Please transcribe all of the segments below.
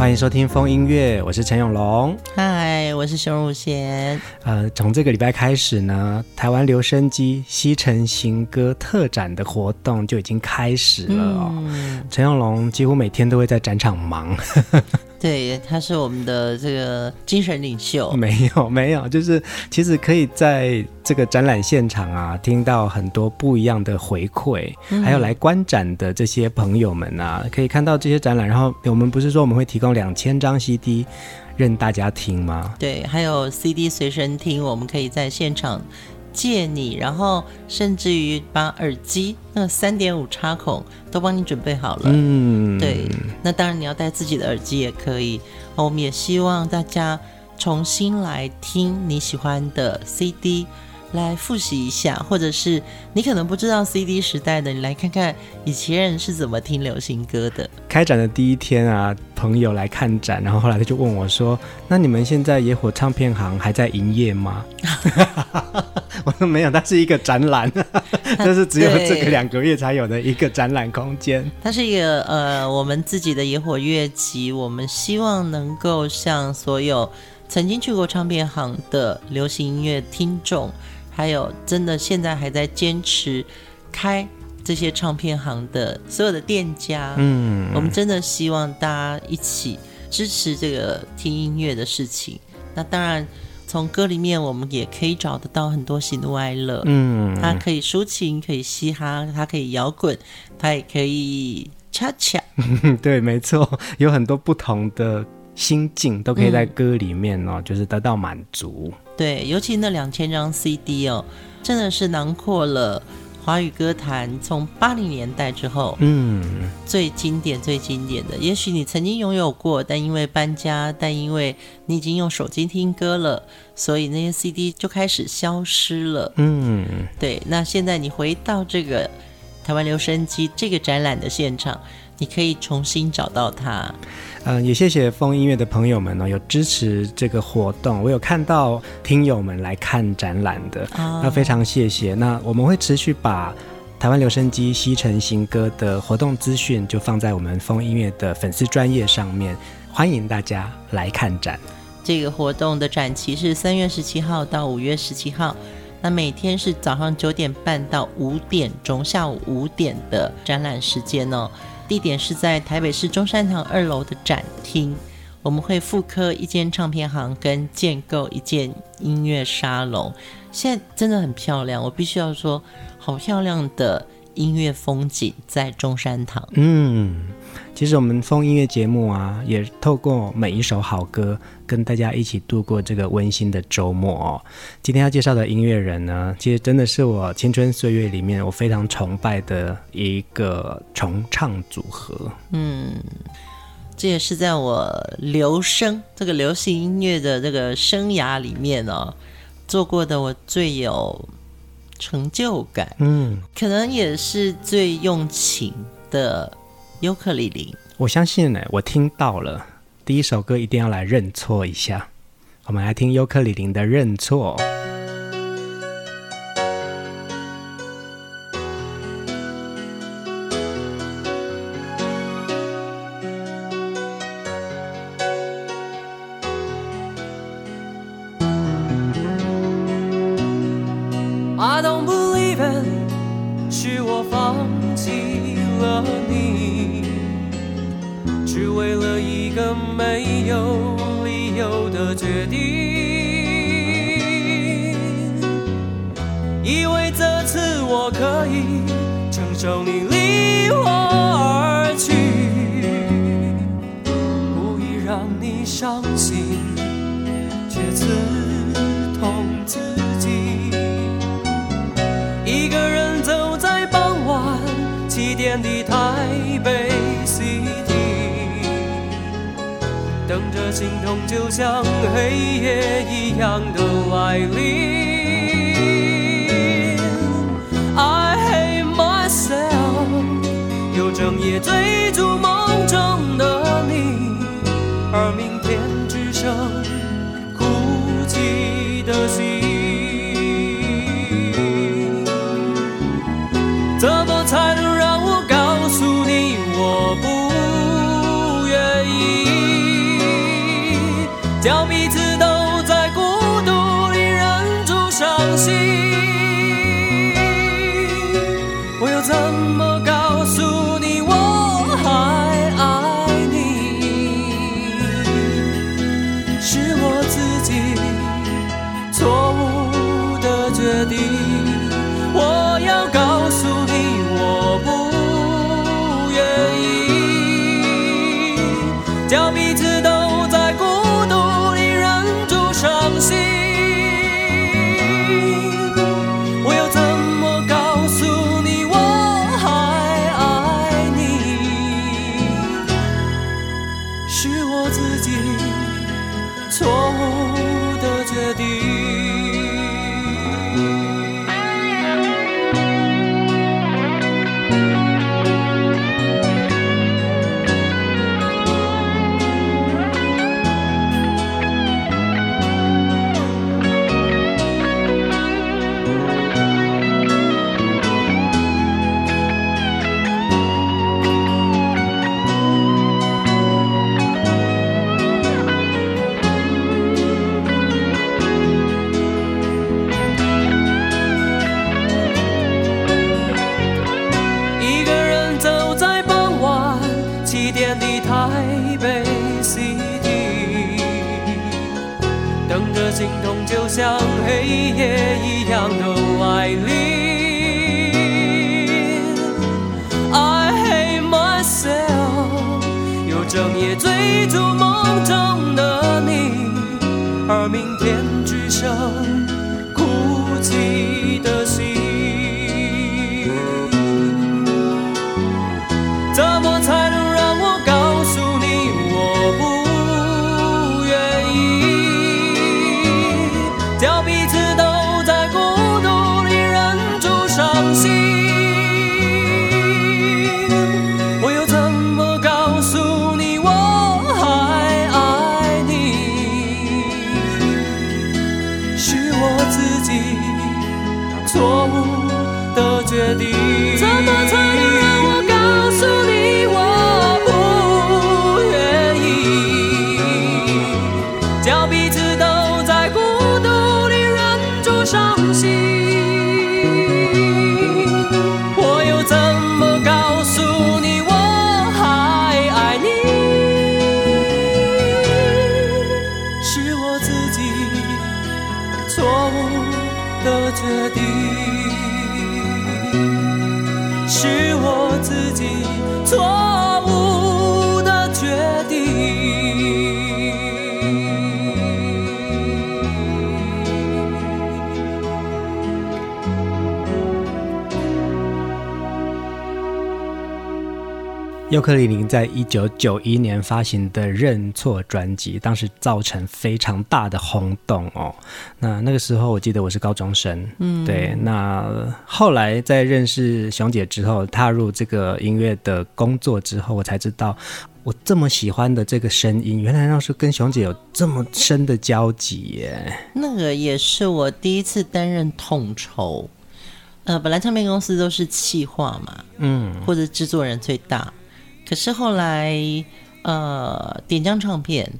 欢迎收听风音乐，我是陈永龙。嗨，我是熊汝贤。呃，从这个礼拜开始呢，台湾留声机西城行歌特展的活动就已经开始了哦。嗯、陈永龙几乎每天都会在展场忙。对，他是我们的这个精神领袖。没有，没有，就是其实可以在这个展览现场啊，听到很多不一样的回馈，嗯、还有来观展的这些朋友们啊，可以看到这些展览。然后我们不是说我们会提供两千张 CD 任大家听吗？对，还有 CD 随身听，我们可以在现场。借你，然后甚至于把耳机那个三点五插孔都帮你准备好了。嗯，对。那当然你要带自己的耳机也可以。我们也希望大家重新来听你喜欢的 CD。来复习一下，或者是你可能不知道 CD 时代的，你来看看以前人是怎么听流行歌的。开展的第一天啊，朋友来看展，然后后来他就问我说：“那你们现在野火唱片行还在营业吗？” 我说：“没有，它是一个展览，这是只有这个两个月才有的一个展览空间。它是一个呃，我们自己的野火乐集，我们希望能够向所有曾经去过唱片行的流行音乐听众。”还有，真的现在还在坚持开这些唱片行的所有的店家，嗯，我们真的希望大家一起支持这个听音乐的事情。那当然，从歌里面我们也可以找得到很多喜怒哀乐，嗯，它可以抒情，可以嘻哈，它可以摇滚，它也可以恰恰。对，没错，有很多不同的心境都可以在歌里面哦，嗯，就是得到满足。对，尤其那两千张 CD 哦，真的是囊括了华语歌坛从八零年代之后，嗯，最经典、最经典的。也许你曾经拥有过，但因为搬家，但因为你已经用手机听歌了，所以那些 CD 就开始消失了。嗯，对。那现在你回到这个台湾留声机这个展览的现场。你可以重新找到它。嗯，也谢谢风音乐的朋友们呢、哦，有支持这个活动。我有看到听友们来看展览的，那、哦、非常谢谢。那我们会持续把台湾留声机西城新歌的活动资讯就放在我们风音乐的粉丝专页上面，欢迎大家来看展。这个活动的展期是三月十七号到五月十七号，那每天是早上九点半到五点钟，下午五点的展览时间哦。地点是在台北市中山堂二楼的展厅，我们会复刻一间唱片行跟建构一间音乐沙龙，现在真的很漂亮，我必须要说，好漂亮的音乐风景在中山堂。嗯。其实我们风音乐节目啊，也透过每一首好歌，跟大家一起度过这个温馨的周末哦。今天要介绍的音乐人呢，其实真的是我青春岁月里面我非常崇拜的一个重唱组合。嗯，这也是在我留声这个流行音乐的这个生涯里面哦，做过的我最有成就感，嗯，可能也是最用情的。尤克里里，我相信呢，我听到了第一首歌，一定要来认错一下。我们来听尤克里里的《认错》。痛，就像黑夜一样的来临。I hate myself，又整夜追逐怎么也追逐梦中的你，而明天只剩哭泣尤克里里在一九九一年发行的《认错》专辑，当时造成非常大的轰动哦。那那个时候，我记得我是高中生，嗯，对。那后来在认识熊姐之后，踏入这个音乐的工作之后，我才知道，我这么喜欢的这个声音，原来那时候跟熊姐有这么深的交集耶。那个也是我第一次担任统筹，呃，本来唱片公司都是企划嘛，嗯，或者制作人最大。可是后来，呃，点将唱片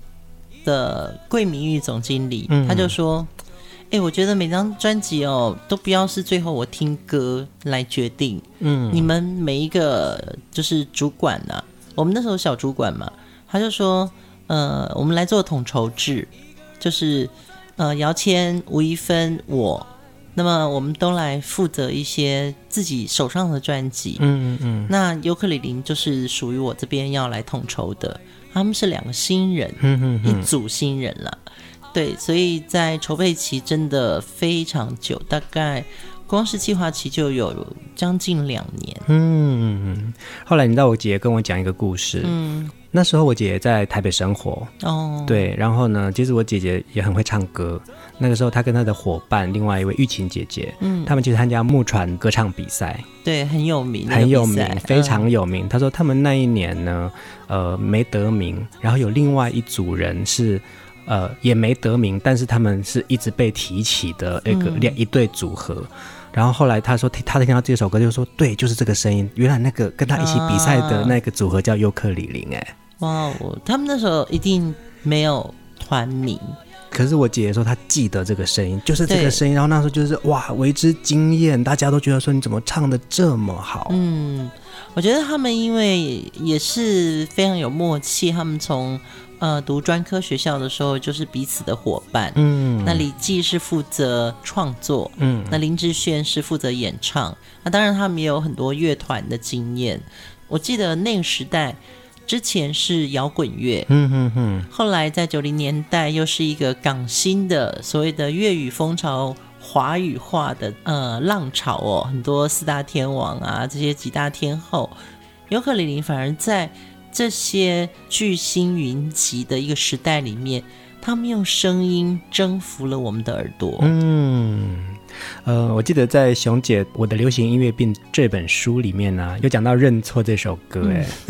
的桂明玉总经理，嗯、他就说：“哎、欸，我觉得每张专辑哦，都不要是最后我听歌来决定，嗯，你们每一个就是主管呐、啊，我们那时候小主管嘛，他就说，呃，我们来做统筹制，就是呃，姚谦、吴一芬我。”那么我们都来负责一些自己手上的专辑，嗯嗯嗯。那尤克里林就是属于我这边要来统筹的，他们是两个新人，嗯嗯一组新人了。对，所以在筹备期真的非常久，大概光是计划期就有将近两年。嗯，后来你知道我姐姐跟我讲一个故事，嗯，那时候我姐姐在台北生活，哦，对，然后呢，其实我姐姐也很会唱歌。那个时候她跟她的伙伴，另外一位玉琴姐姐，嗯，他们去参加木船歌唱比赛，对，很有名，很有名，非常有名。她、嗯、说他们那一年呢，呃，没得名，然后有另外一组人是。呃，也没得名，但是他们是一直被提起的那个两、嗯、一对组合。然后后来他说，他听到这首歌，就说对，就是这个声音。原来那个跟他一起比赛的那个组合叫尤克里林，哎，哇，他们那时候一定没有团名。可是我姐姐说她记得这个声音，就是这个声音。然后那时候就是哇，为之惊艳，大家都觉得说你怎么唱的这么好？嗯，我觉得他们因为也是非常有默契，他们从。呃，读专科学校的时候就是彼此的伙伴。嗯，那李记是负责创作，嗯，那林志炫是负责演唱。那当然，他们也有很多乐团的经验。我记得那个时代之前是摇滚乐，嗯嗯嗯，后来在九零年代又是一个港新的所谓的粤语风潮华语化的呃浪潮哦，很多四大天王啊这些几大天后，尤克里里反而在。这些巨星云集的一个时代里面，他们用声音征服了我们的耳朵。嗯，呃，我记得在熊姐《我的流行音乐病》这本书里面呢、啊，有讲到《认错》这首歌。哎、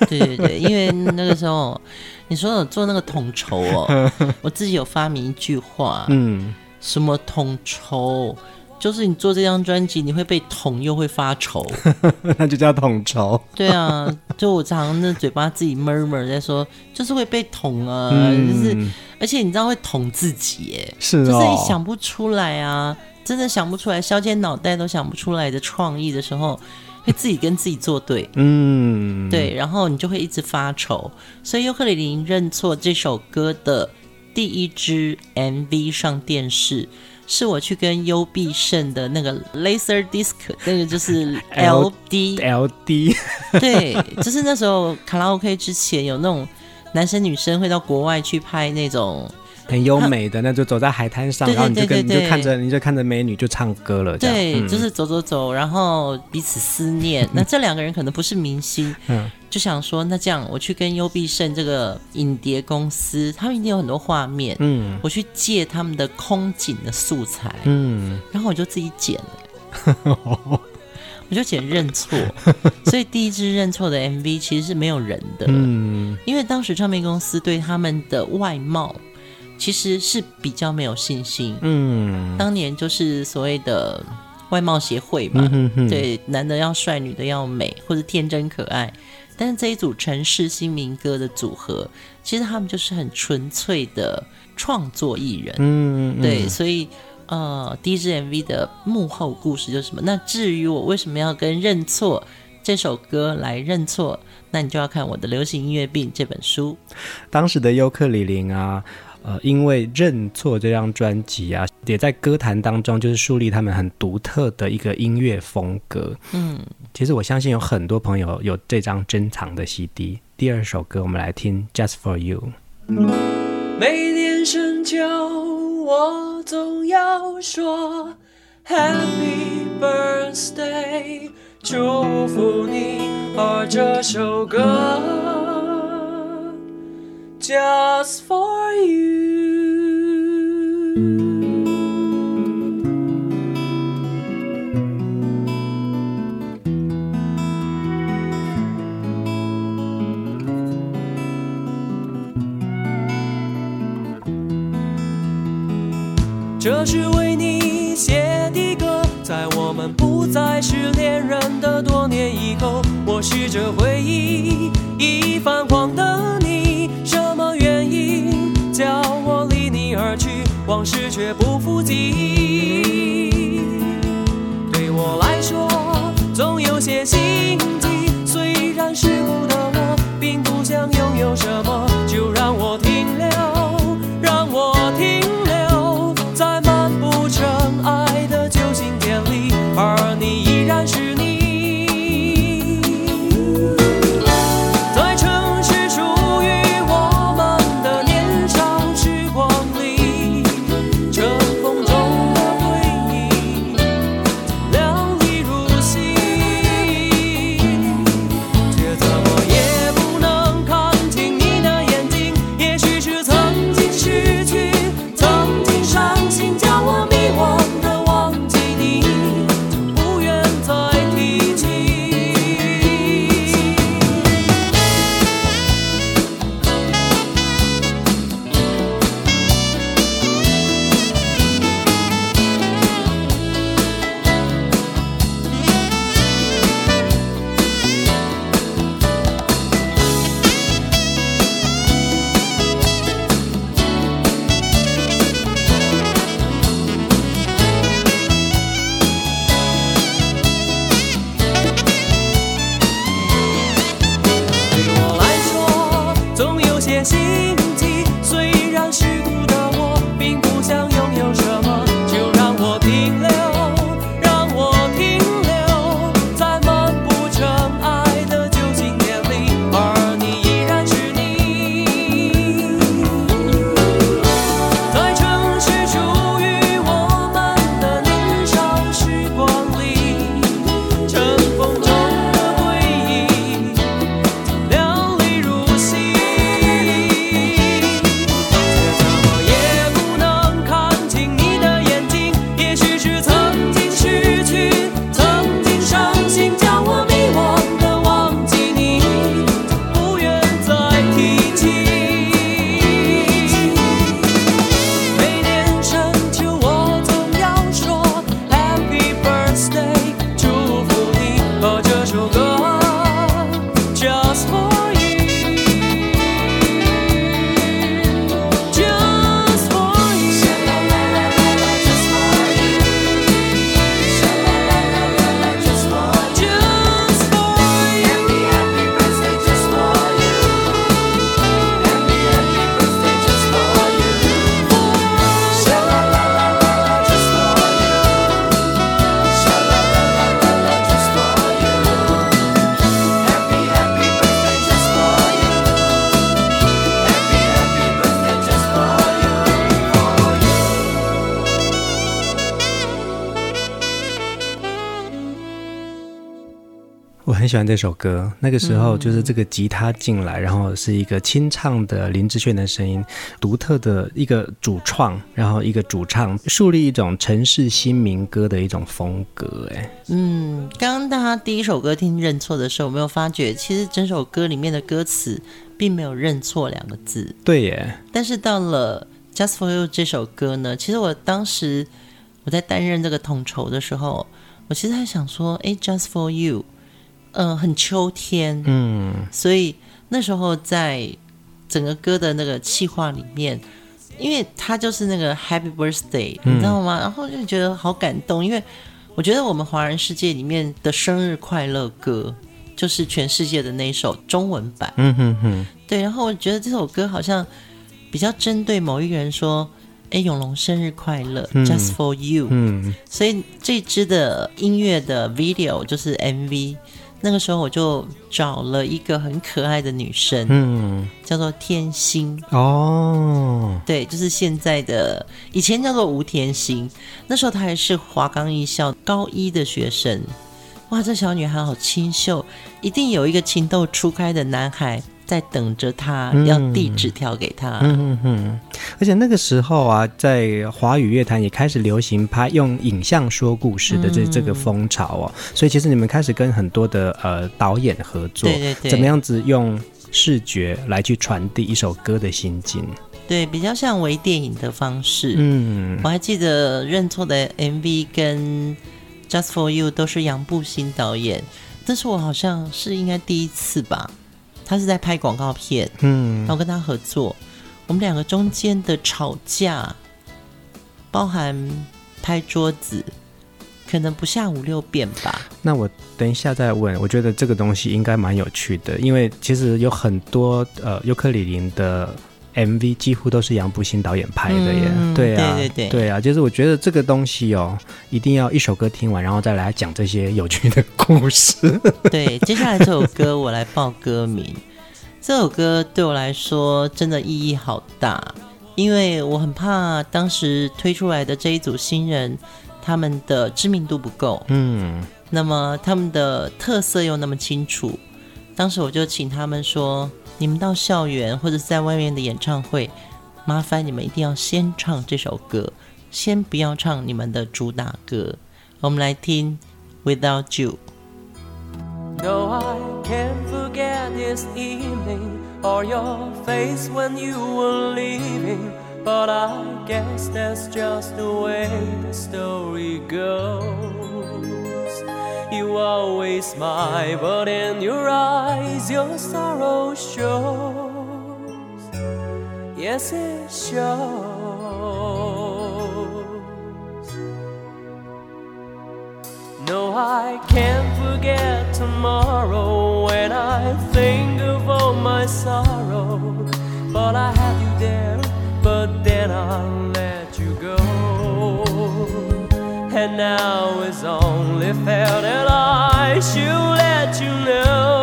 嗯，对对对，因为那个时候你说我做那个统筹哦，我自己有发明一句话，嗯，什么统筹？就是你做这张专辑，你会被捅又会发愁，那就叫统筹。对啊，就我常常那嘴巴自己 murmur 在说，就是会被捅啊，嗯、就是而且你知道会捅自己耶，是、哦，就是你想不出来啊，真的想不出来，削尖脑袋都想不出来的创意的时候，会自己跟自己作对，嗯，对，然后你就会一直发愁。所以尤克里里认错这首歌的第一支 MV 上电视。是我去跟优必胜的那个 Laser Disc，那个就是 LD LD，对，就是那时候卡拉 OK 之前有那种男生女生会到国外去拍那种。很优美的，那就走在海滩上，然后你就跟你就看着，你就看着美女就唱歌了。对，嗯、就是走走走，然后彼此思念。那这两个人可能不是明星，嗯，就想说，那这样我去跟优必胜这个影碟公司，他们一定有很多画面，嗯，我去借他们的空景的素材，嗯，然后我就自己剪了，我就剪认错。所以第一支认错的 MV 其实是没有人的，嗯，因为当时唱片公司对他们的外貌。其实是比较没有信心。嗯，当年就是所谓的外貌协会嘛，嗯、哼哼对，男的要帅，女的要美，或者天真可爱。但是这一组城市新民歌的组合，其实他们就是很纯粹的创作艺人。嗯，嗯，对，所以呃，第一支 MV 的幕后故事就是什么？那至于我为什么要跟认错这首歌来认错，那你就要看我的《流行音乐病》这本书。当时的尤克里林啊。呃，因为认错这张专辑啊，也在歌坛当中就是树立他们很独特的一个音乐风格。嗯，其实我相信有很多朋友有这张珍藏的 CD。第二首歌，我们来听《Just for You》。每年深秋，我总要说 Happy Birthday，祝福你，而这首歌。Just for you 这是为你写的歌在我们不再是恋人的多年以后我试着回忆已泛黄的你什么原因叫我离你而去？往事却不复记。对我来说，总有些心悸。虽然失误的我，并不想拥有什么。喜欢这首歌。那个时候就是这个吉他进来，嗯、然后是一个清唱的林志炫的声音，独特的一个主创，然后一个主唱，树立一种城市新民歌的一种风格。哎，嗯，刚刚大家第一首歌听认错的时候，有没有发觉其实整首歌里面的歌词并没有认错两个字？对耶。但是到了 Just for You 这首歌呢，其实我当时我在担任这个统筹的时候。我其实还想说，哎，Just for you，嗯、呃，很秋天，嗯，所以那时候在整个歌的那个气划里面，因为它就是那个 Happy Birthday，你知道吗？嗯、然后就觉得好感动，因为我觉得我们华人世界里面的生日快乐歌，就是全世界的那一首中文版，嗯哼哼，对，然后我觉得这首歌好像比较针对某一个人说。哎，永龙生日快乐，嗯，Just for you。嗯，所以这支的音乐的 video 就是 MV，那个时候我就找了一个很可爱的女生，嗯，叫做天心。哦，对，就是现在的，以前叫做吴天心，那时候她还是华冈艺校高一的学生。哇，这小女孩好清秀，一定有一个情窦初开的男孩。在等着他，要递纸条给他。嗯嗯嗯。而且那个时候啊，在华语乐坛也开始流行拍用影像说故事的这、嗯、这个风潮哦。所以其实你们开始跟很多的呃导演合作，对对对，怎么样子用视觉来去传递一首歌的心境？对，比较像微电影的方式。嗯，我还记得认错的 MV 跟 Just for You 都是杨步新导演，这是我好像是应该第一次吧。他是在拍广告片，嗯，然后跟他合作，我们两个中间的吵架，包含拍桌子，可能不下五六遍吧。那我等一下再问，我觉得这个东西应该蛮有趣的，因为其实有很多呃尤克里林的。MV 几乎都是杨步新导演拍的耶，嗯、对啊，对对对，对啊，就是我觉得这个东西哦，一定要一首歌听完，然后再来讲这些有趣的故事。对，接下来这首歌我来报歌名，这首歌对我来说真的意义好大，因为我很怕当时推出来的这一组新人，他们的知名度不够，嗯，那么他们的特色又那么清楚，当时我就请他们说。你们到校园或者在外面的演唱会，麻烦你们一定要先唱这首歌，先不要唱你们的主打歌。我们来听《Without You》。No, I can't forget this evening or your face when you were leaving, but I guess that's just the way the story goes. You always smile, but in your eyes your sorrow shows. Yes, it shows. No, I can't forget tomorrow when I think of all my sorrow. But I have you there, but then I'll let you go. And now it's only fair that I should let you know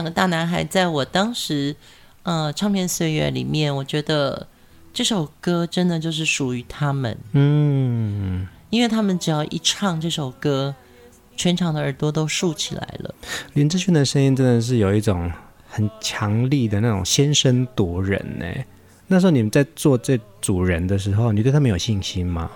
两个大男孩在我当时呃唱片岁月里面，我觉得这首歌真的就是属于他们。嗯，因为他们只要一唱这首歌，全场的耳朵都竖起来了。林志炫的声音真的是有一种很强力的那种先声夺人呢。那时候你们在做这组人的时候，你对他们有信心吗？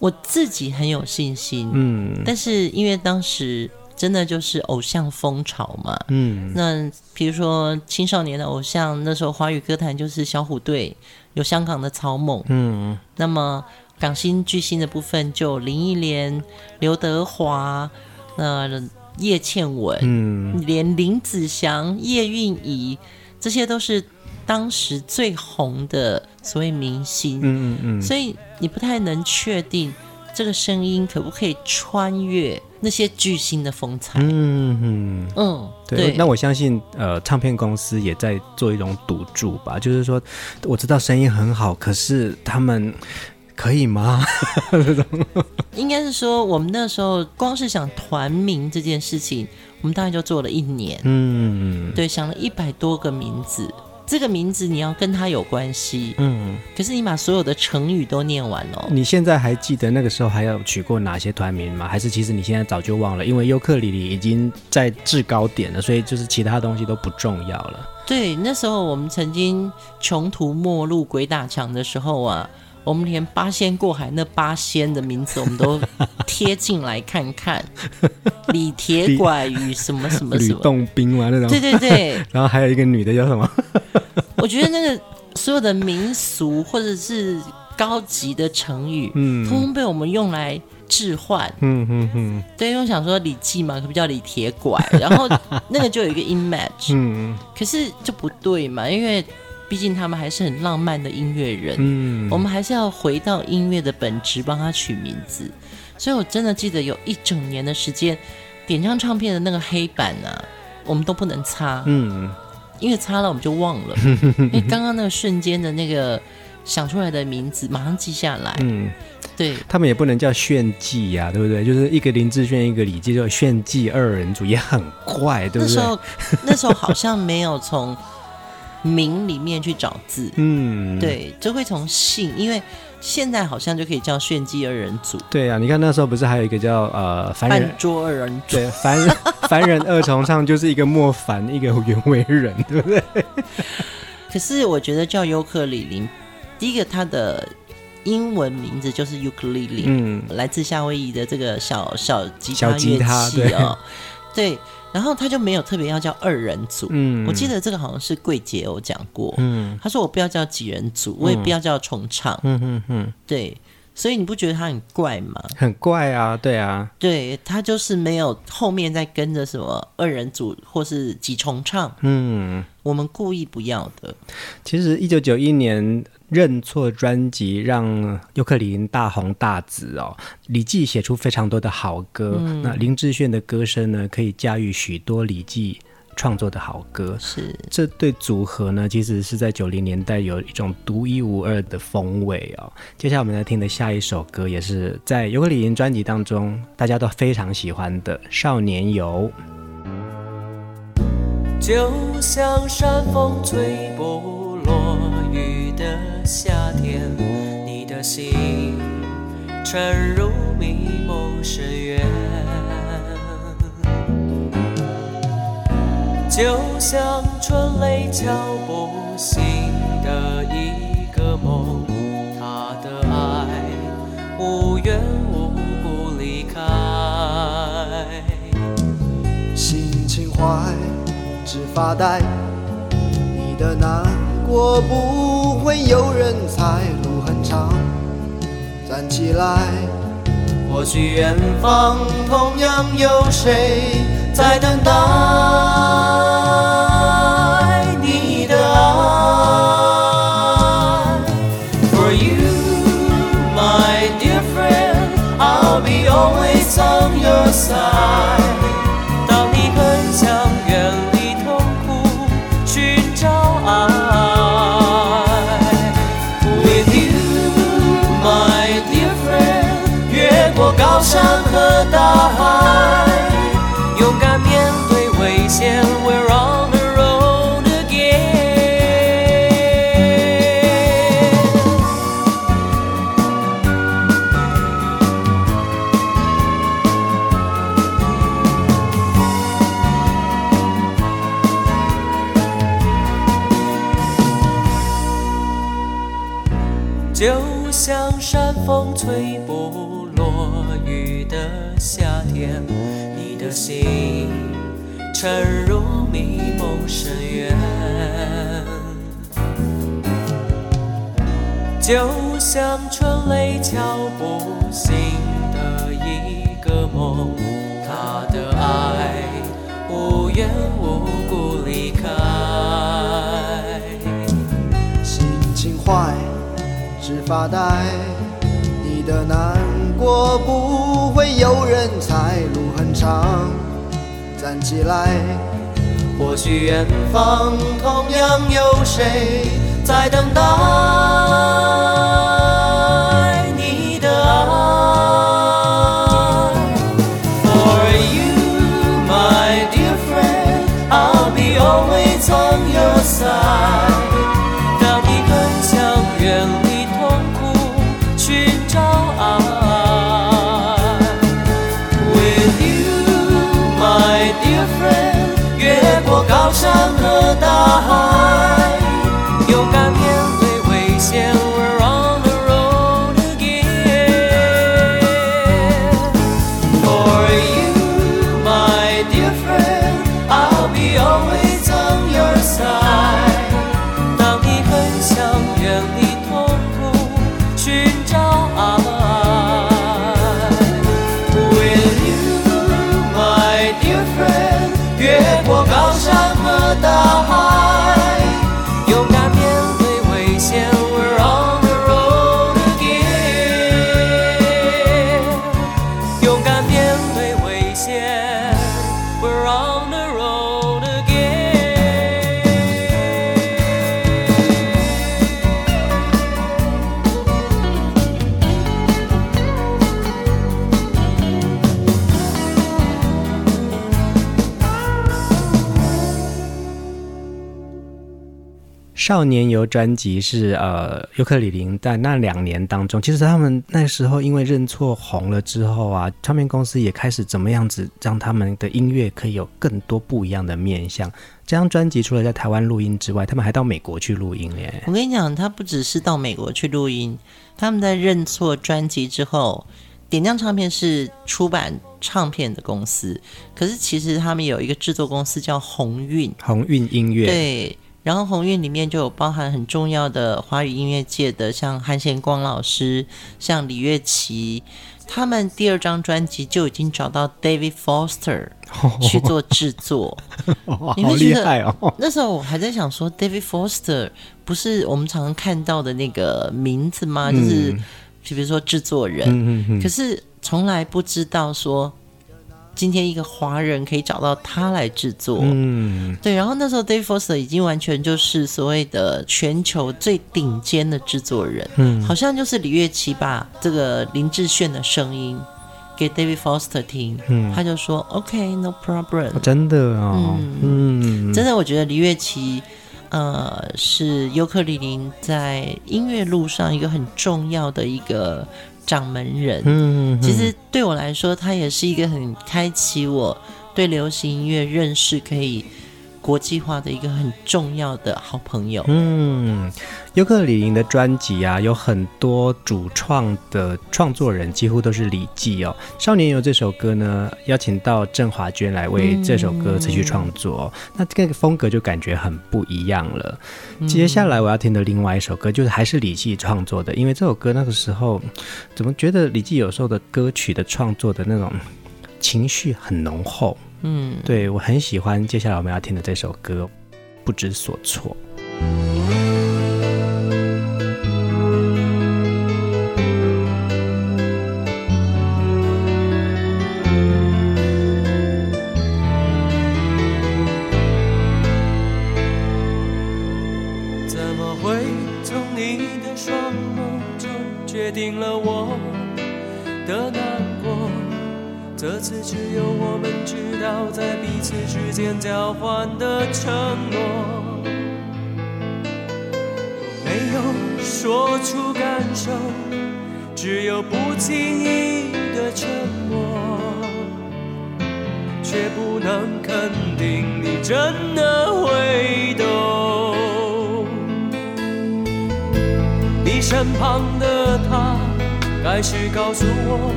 我自己很有信心，嗯，但是因为当时真的就是偶像风潮嘛，嗯，那比如说青少年的偶像，那时候华语歌坛就是小虎队，有香港的草蜢，嗯，那么港星巨星的部分就林忆莲、刘德华，那叶倩文，嗯，连林子祥、叶蕴仪，这些都是。当时最红的所谓明星，嗯嗯嗯，所以你不太能确定这个声音可不可以穿越那些巨星的风采，嗯嗯嗯，对。那我相信，呃，唱片公司也在做一种赌注吧，就是说，我知道声音很好，可是他们可以吗？应该是说，我们那时候光是想团名这件事情，我们大概就做了一年，嗯，对，想了一百多个名字。这个名字你要跟他有关系，嗯，可是你把所有的成语都念完了。你现在还记得那个时候还有取过哪些团名吗？还是其实你现在早就忘了？因为尤克里里已经在制高点了，所以就是其他东西都不重要了。对，那时候我们曾经穷途末路鬼打墙的时候啊。我们连八仙过海那八仙的名字，我们都贴进来看看。李铁拐与什么什么什么吕洞宾嘛，那种。对对对。然后还有一个女的叫什么？我觉得那个所有的民俗或者是高级的成语，嗯，通通被我们用来置换。嗯嗯嗯。对，因为我想说李记嘛，可不叫李铁拐，然后那个就有一个 image。嗯。可是就不对嘛，因为。毕竟他们还是很浪漫的音乐人，嗯，我们还是要回到音乐的本质，帮他取名字。所以我真的记得有一整年的时间，点张唱片的那个黑板啊，我们都不能擦，嗯，因为擦了我们就忘了，因 为刚刚那个瞬间的那个想出来的名字，马上记下来，嗯，对，他们也不能叫炫技呀，对不对？就是一个林志炫，一个李记，叫炫技二人组也很怪，对不对？那时候那时候好像没有从。名里面去找字，嗯，对，就会从姓，因为现在好像就可以叫炫技二人组。对啊，你看那时候不是还有一个叫呃凡人桌二人组，对，凡人 凡人二重唱就是一个莫凡，一个袁惟仁，对不对？可是我觉得叫尤克里里，第一个它的英文名字就是 ukulele，嗯，来自夏威夷的这个小小吉他乐器哦，对。然后他就没有特别要叫二人组，嗯，我记得这个好像是桂姐有讲过，嗯，他说我不要叫几人组，我也不要叫重唱，嗯嗯嗯，对，所以你不觉得他很怪吗？很怪啊，对啊，对，他就是没有后面再跟着什么二人组或是几重唱，嗯，我们故意不要的。其实一九九一年。认错专辑让尤克里里大红大紫哦，李记写出非常多的好歌，嗯、那林志炫的歌声呢，可以驾驭许多李记创作的好歌，是这对组合呢，其实是在九零年代有一种独一无二的风味哦。接下来我们来听的下一首歌，也是在尤克里里专辑当中大家都非常喜欢的《少年游》，就像山风吹不落雨的。夏天，你的心沉入迷梦深渊，就像春雷敲不醒的一个梦，他的爱无缘无故离开，心情坏，只发呆，你的难。过不会有人猜，路很长，站起来。或许远方同样有谁在等待你的爱 for you my dear friend i'll be always on your side 当你很想远离痛苦寻找爱 with you my dear friend 越过高山和大海沉入迷梦深渊，就像春雷敲不醒的一个梦，他的爱无缘无故离开，心情坏。只发呆，你的难过不会有人猜，路很长，站起来。或许远方同样有谁在等待少年游专辑是呃尤克里林在那两年当中，其实他们那时候因为认错红了之后啊，唱片公司也开始怎么样子让他们的音乐可以有更多不一样的面向。这张专辑除了在台湾录音之外，他们还到美国去录音耶。我跟你讲，他不只是到美国去录音，他们在认错专辑之后，点亮唱片是出版唱片的公司，可是其实他们有一个制作公司叫鸿运，鸿运音乐对。然后鸿运里面就有包含很重要的华语音乐界的，像韩贤光老师，像李月琪，他们第二张专辑就已经找到 David Foster 去做制作，哦、你会觉得好厉害哦！那时候我还在想说，David Foster 不是我们常常看到的那个名字吗？嗯、就是就比如说制作人，嗯嗯嗯，可是从来不知道说。今天一个华人可以找到他来制作，嗯，对。然后那时候 David Foster 已经完全就是所谓的全球最顶尖的制作人，嗯，好像就是李月琪把这个林志炫的声音给 David Foster 听，嗯，他就说 OK，no problem，哦，真的哦，嗯，嗯，真的，我觉得李月琪，呃，是尤克里林在音乐路上一个很重要的一个。掌门人，嗯，其实对我来说，他也是一个很开启我对流行音乐认识可以国际化的一个很重要的好朋友。嗯，尤克里里的专辑啊，有很多主创的创作人几乎都是李记哦。少年游这首歌呢，邀请到郑华娟来为这首歌词曲创作，嗯，那这个风格就感觉很不一样了。接下来我要听的另外一首歌，就是还是李记创作的，因为这首歌那个时候怎么觉得李记有时候的歌曲的创作的那种情绪很浓厚。嗯，对，我很喜欢接下来我们要听的这首歌，不知所措。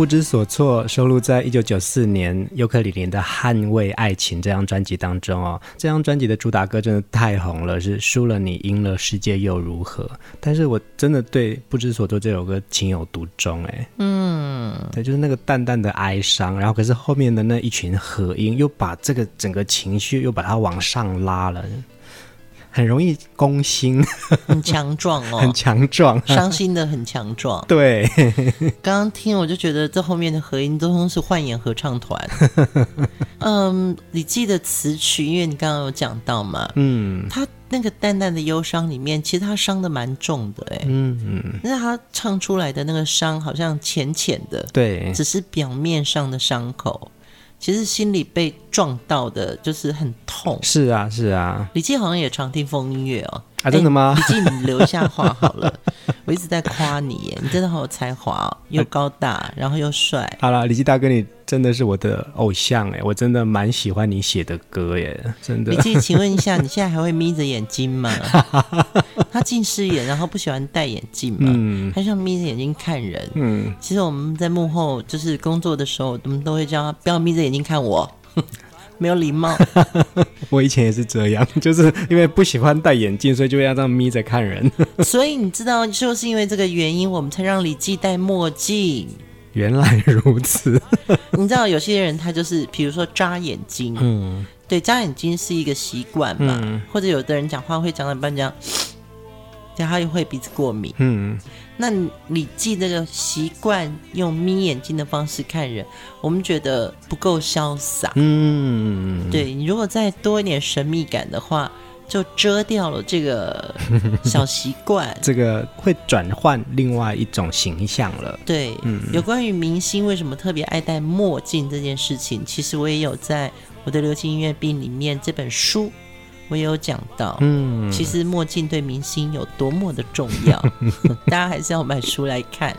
不知所措收录在一九九四年尤克里里的《捍卫爱情》这张专辑当中哦。这张专辑的主打歌真的太红了，是输了你赢了世界又如何？但是我真的对《不知所措》这首歌情有独钟哎。嗯，对，就是那个淡淡的哀伤，然后可是后面的那一群和音又把这个整个情绪又把它往上拉了。很容易攻心，很强壮哦，很强壮，伤心的很强壮。对，刚刚听我就觉得这后面的合音都是幻演合唱团。嗯，你记得词曲，因为你刚刚有讲到嘛，嗯，他那个淡淡的忧伤里面，其实他伤的蛮重的，哎，嗯嗯，那他唱出来的那个伤好像浅浅的，对，只是表面上的伤口。其实心里被撞到的，就是很痛。是啊，是啊。李记好像也常听风音乐哦。啊，真的吗？李记，你留下话好了。我一直在夸你耶，你真的好有才华哦，又高大，然后又帅。好了，李记大哥，你真的是我的偶像哎，我真的蛮喜欢你写的歌耶，真的。李记，请问一下，你现在还会眯着眼睛吗？他近视眼，然后不喜欢戴眼镜嘛？嗯，他想眯着眼睛看人。嗯，其实我们在幕后就是工作的时候，我们都会叫他不要眯着眼睛看我。没有礼貌，我以前也是这样，就是因为不喜欢戴眼镜，所以就要这样眯着看人。所以你知道，就是因为这个原因，我们才让李记戴墨镜。原来如此，你知道有些人他就是，比如说扎眼睛，嗯，对，扎眼睛是一个习惯嘛，嗯、或者有的人讲话会讲到一半这样，对，他又会鼻子过敏，嗯。那你记这个习惯用眯眼睛的方式看人，我们觉得不够潇洒。嗯，对，你如果再多一点神秘感的话，就遮掉了这个 小习惯。这个会转换另外一种形象了。对，嗯，有关于明星为什么特别爱戴墨镜这件事情，其实我也有在我的流行音乐病里面这本书。我也有讲到，嗯，其实墨镜对明星有多么的重要，大家还是要买书来看。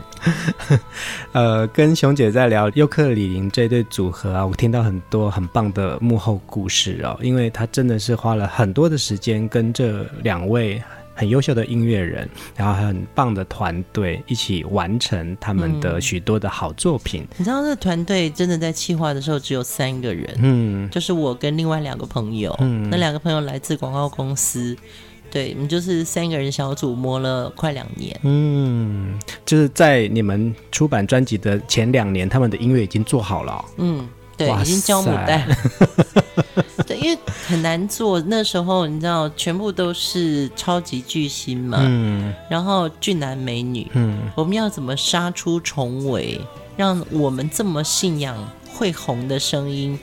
呃，跟熊姐在聊优客李林这对组合啊，我听到很多很棒的幕后故事哦，因为她真的是花了很多的时间跟这两位。很优秀的音乐人，然后很棒的团队一起完成他们的许多的好作品。嗯、你知道，这个团队真的在企划的时候只有三个人，嗯，就是我跟另外两个朋友，嗯，那两个朋友来自广告公司，对，我们就是三个人小组磨了快两年，嗯，就是在你们出版专辑的前两年，他们的音乐已经做好了，嗯。对，已经交母带了。对，因为很难做。那时候你知道，全部都是超级巨星嘛，嗯，然后俊男美女，嗯，我们要怎么杀出重围，让我们这么信仰会红的声音？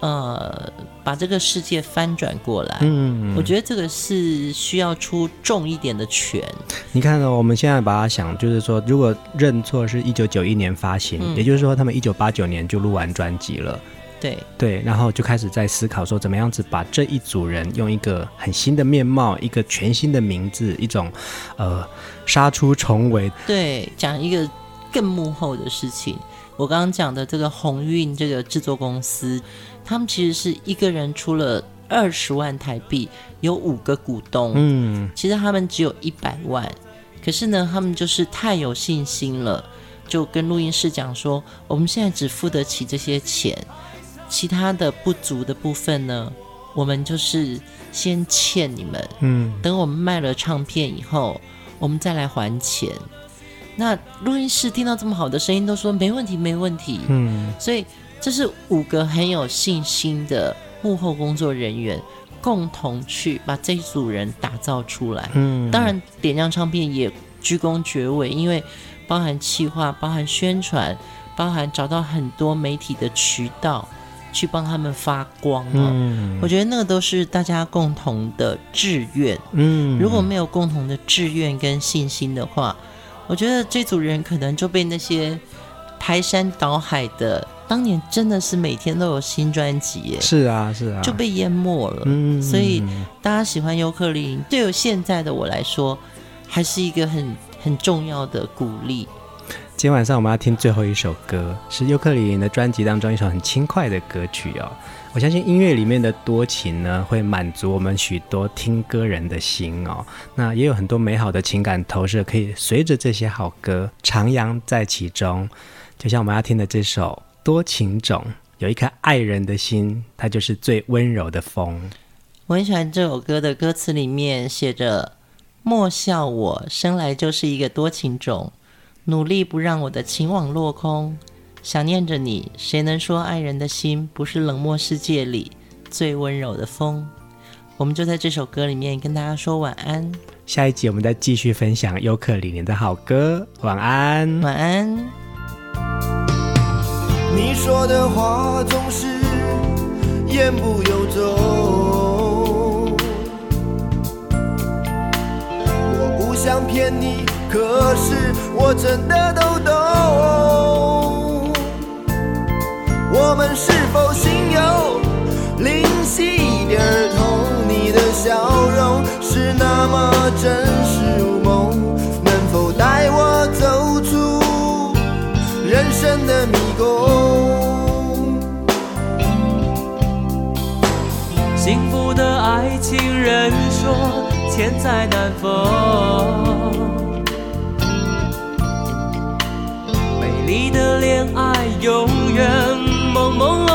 呃，把这个世界翻转过来，嗯，我觉得这个是需要出重一点的拳。你看呢？我们现在把它想，就是说，如果认错是一九九一年发行，嗯、也就是说，他们一九八九年就录完专辑了，对对，然后就开始在思考说，怎么样子把这一组人用一个很新的面貌，一个全新的名字，一种呃杀出重围，对，讲一个更幕后的事情。我刚刚讲的这个鸿运这个制作公司。他们其实是一个人出了二十万台币，有五个股东。嗯，其实他们只有一百万，可是呢，他们就是太有信心了，就跟录音室讲说：“我们现在只付得起这些钱，其他的不足的部分呢，我们就是先欠你们。嗯，等我们卖了唱片以后，我们再来还钱。”那录音室听到这么好的声音，都说没问题，没问题。嗯，所以。这是五个很有信心的幕后工作人员共同去把这一组人打造出来。嗯，当然点亮唱片也居功厥伟，因为包含企划、包含宣传、包含找到很多媒体的渠道去帮他们发光哦。嗯，我觉得那个都是大家共同的志愿。嗯，如果没有共同的志愿跟信心的话，我觉得这组人可能就被那些排山倒海的。当年真的是每天都有新专辑耶，是啊是啊，就被淹没了。嗯，所以大家喜欢尤克里里，对于现在的我来说，还是一个很很重要的鼓励。今天晚上我们要听最后一首歌，是尤克里林的专辑当中一首很轻快的歌曲哦。我相信音乐里面的多情呢，会满足我们许多听歌人的心哦。那也有很多美好的情感投射，可以随着这些好歌徜徉在其中。就像我们要听的这首。多情种有一颗爱人的心，它就是最温柔的风。我很喜欢这首歌的歌词里面写着：“莫笑我生来就是一个多情种，努力不让我的情网落空。想念着你，谁能说爱人的心不是冷漠世界里最温柔的风？”我们就在这首歌里面跟大家说晚安。下一集我们再继续分享尤克里里的好歌。晚安，晚安。你说的话总是言不由衷，我不想骗你，可是我真的都懂。我们是否心有灵犀一点通？你的笑容是那么真实如梦。能否带我走出人生的迷宫？幸福的爱情，人说千载难逢。你的恋爱永远朦朦胧，